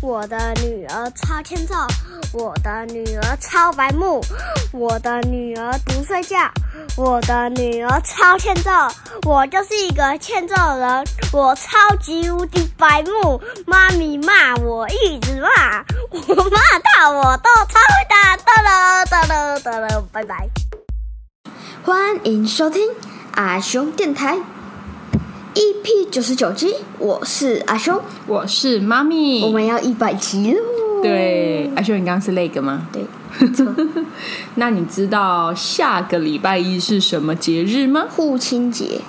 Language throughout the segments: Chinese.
我的女儿超欠揍，我的女儿超白目，我的女儿不睡觉，我的女儿超欠揍，我就是一个欠揍人，我超级无敌白目，妈咪骂我一直骂，我骂到我都超会打，哒了哒了哒了，拜拜。欢迎收听阿雄电台 EP 九十九集，我是阿雄，我是妈咪。我们要一百集喽。对，阿修，你刚刚是那个吗？对，那你知道下个礼拜一是什么节日吗？父亲节。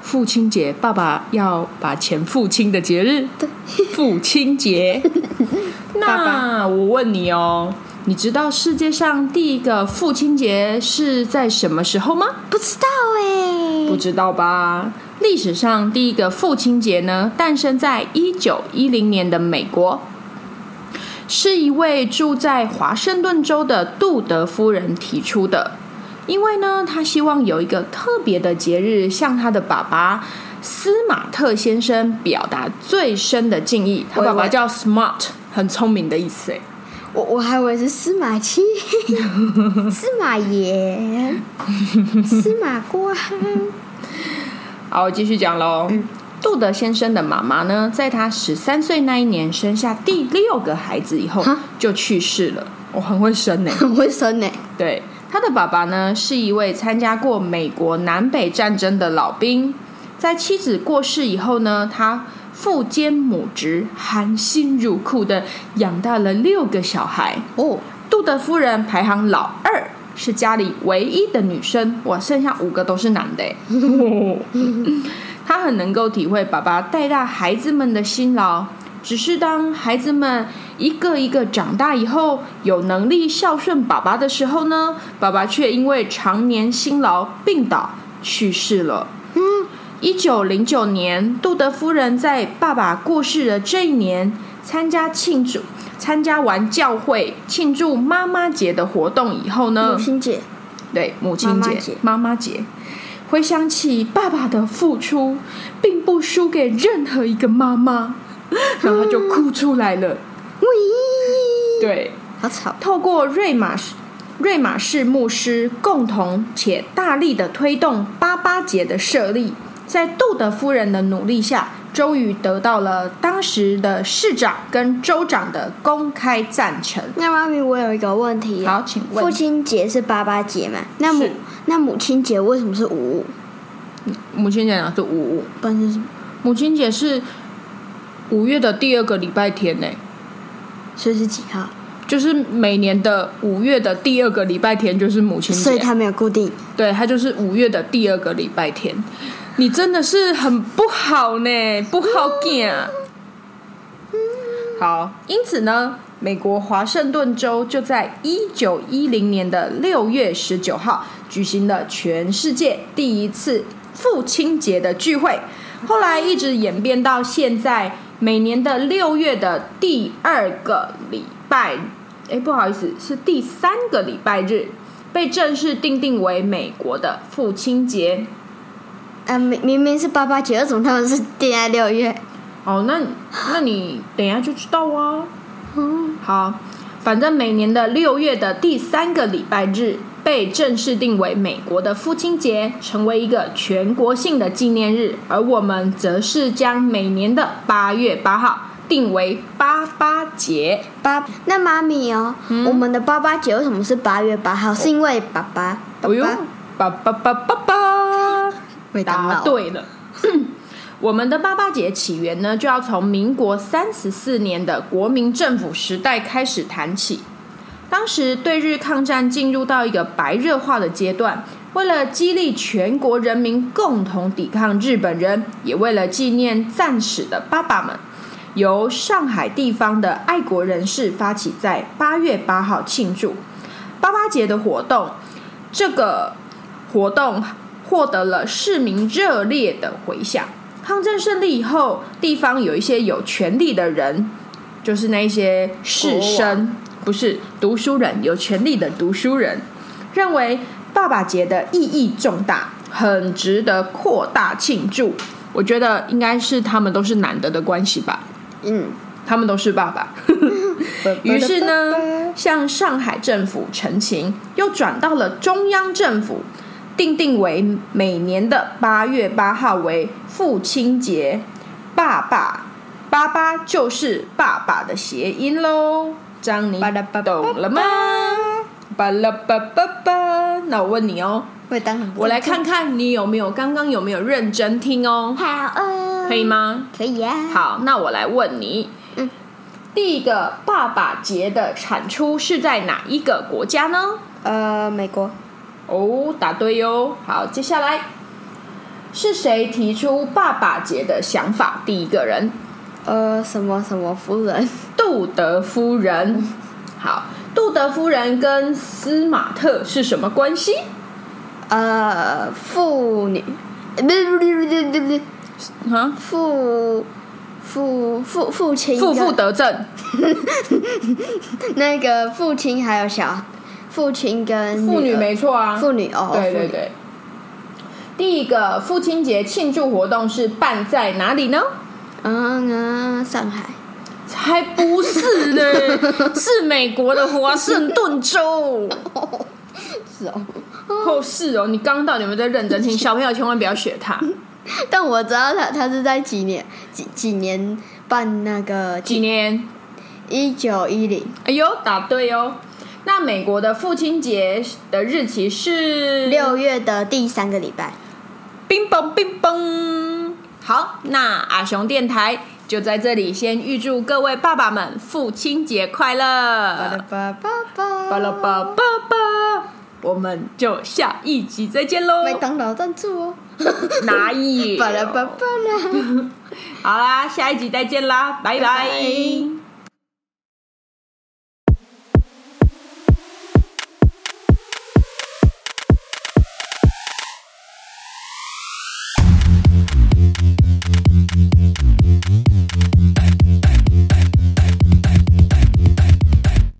父亲节，爸爸要把钱付清的节日。对，父亲节。那我问你哦，你知道世界上第一个父亲节是在什么时候吗？不知道哎，不知道吧？历史上第一个父亲节呢，诞生在一九一零年的美国，是一位住在华盛顿州的杜德夫人提出的。因为呢，他希望有一个特别的节日，向他的爸爸司马特先生表达最深的敬意。他爸爸叫 Smart，很聪明的意思哎。我我还以为是司马迁、司马炎、司马光。好，我继续讲喽。杜德先生的妈妈呢，在他十三岁那一年生下第六个孩子以后就去世了。我很会生呢，很会生呢。对，他的爸爸呢是一位参加过美国南北战争的老兵，在妻子过世以后呢，他父兼母职，含辛茹苦的养大了六个小孩。哦，杜德夫人排行老二。是家里唯一的女生，我，剩下五个都是男的。他很能够体会爸爸带大孩子们的辛劳，只是当孩子们一个一个长大以后，有能力孝顺爸爸的时候呢，爸爸却因为常年辛劳病倒去世了。嗯，一九零九年，杜德夫人在爸爸过世的这一年参加庆祝。参加完教会庆祝妈妈节的活动以后呢，母亲节，对母亲节妈妈节，回想起爸爸的付出，并不输给任何一个妈妈，然后就哭出来了。喂，对，好吵。透过瑞玛瑞玛士牧师共同且大力的推动八八节的设立，在杜德夫人的努力下。终于得到了当时的市长跟州长的公开赞成。那妈咪，我有一个问题。好，请问。父亲节是八八节嘛？那母那母亲节为什么是五五？母亲节哪是五五？不是什么？母亲节是五月的第二个礼拜天呢。所以是几号？就是每年的五月的第二个礼拜天就是母亲节。所以它没有固定。对，它就是五月的第二个礼拜天。你真的是很不好呢，不好讲。好，因此呢，美国华盛顿州就在一九一零年的六月十九号举行了全世界第一次父亲节的聚会。后来一直演变到现在，每年的六月的第二个礼拜，哎，不好意思，是第三个礼拜日，被正式定定为美国的父亲节。啊，明明明是八八节，为什么他们是定在六月？哦，那那你等一下就知道啊。嗯，好，反正每年的六月的第三个礼拜日被正式定为美国的父亲节，成为一个全国性的纪念日。而我们则是将每年的八月八号定为八八节。八那妈咪哦，我们的八八节为什么是八月八号？是因为爸爸？不用，爸爸爸爸爸。答对了，我们的八八节起源呢，就要从民国三十四年的国民政府时代开始谈起。当时对日抗战进入到一个白热化的阶段，为了激励全国人民共同抵抗日本人，也为了纪念战死的爸爸们，由上海地方的爱国人士发起，在八月八号庆祝八八节的活动。这个活动。获得了市民热烈的回响。抗战胜利以后，地方有一些有权力的人，就是那些士绅，不是读书人，有权力的读书人，认为爸爸节的意义重大，很值得扩大庆祝。我觉得应该是他们都是难得的关系吧。嗯，他们都是爸爸。于是呢，向上海政府陈情，又转到了中央政府，定定为每年的八月八号为父亲节。爸爸，爸爸就是爸爸的谐音喽。张你懂了吗？巴拉巴巴巴。那我问你哦，我来看看你有没有刚刚有没有认真听哦。好哦，可以吗？可以啊。好，那我来问你。嗯，第一个爸爸节的产出是在哪一个国家呢？呃，美国。哦，答对哟。好，接下来是谁提出爸爸节的想法？第一个人。呃，什么什么夫人？杜德夫人。好，杜德夫人跟司马特是什么关系？呃，父女。不不不不不不啊，父父父父亲。父父得正。那个父亲还有小父亲跟妇女没错啊，妇女哦，对对对。第一个父亲节庆祝活动是办在哪里呢？嗯啊，上海，才不是呢，是美国的华盛顿州。是哦，哦是哦，你刚到，你们在认真听，小朋友千万不要学他。但我知道他他是在几年几几年办那个几年，一九一零。哎呦，答对哦。那美国的父亲节的日期是六月的第三个礼拜。冰崩冰崩。好，那阿雄电台就在这里，先预祝各位爸爸们父亲节快乐！巴拉巴巴巴，巴拉巴巴巴，我们就下一集再见喽！麦当劳赞助哦，哪有？巴拉巴巴啦！好啦，下一集再见啦，拜拜。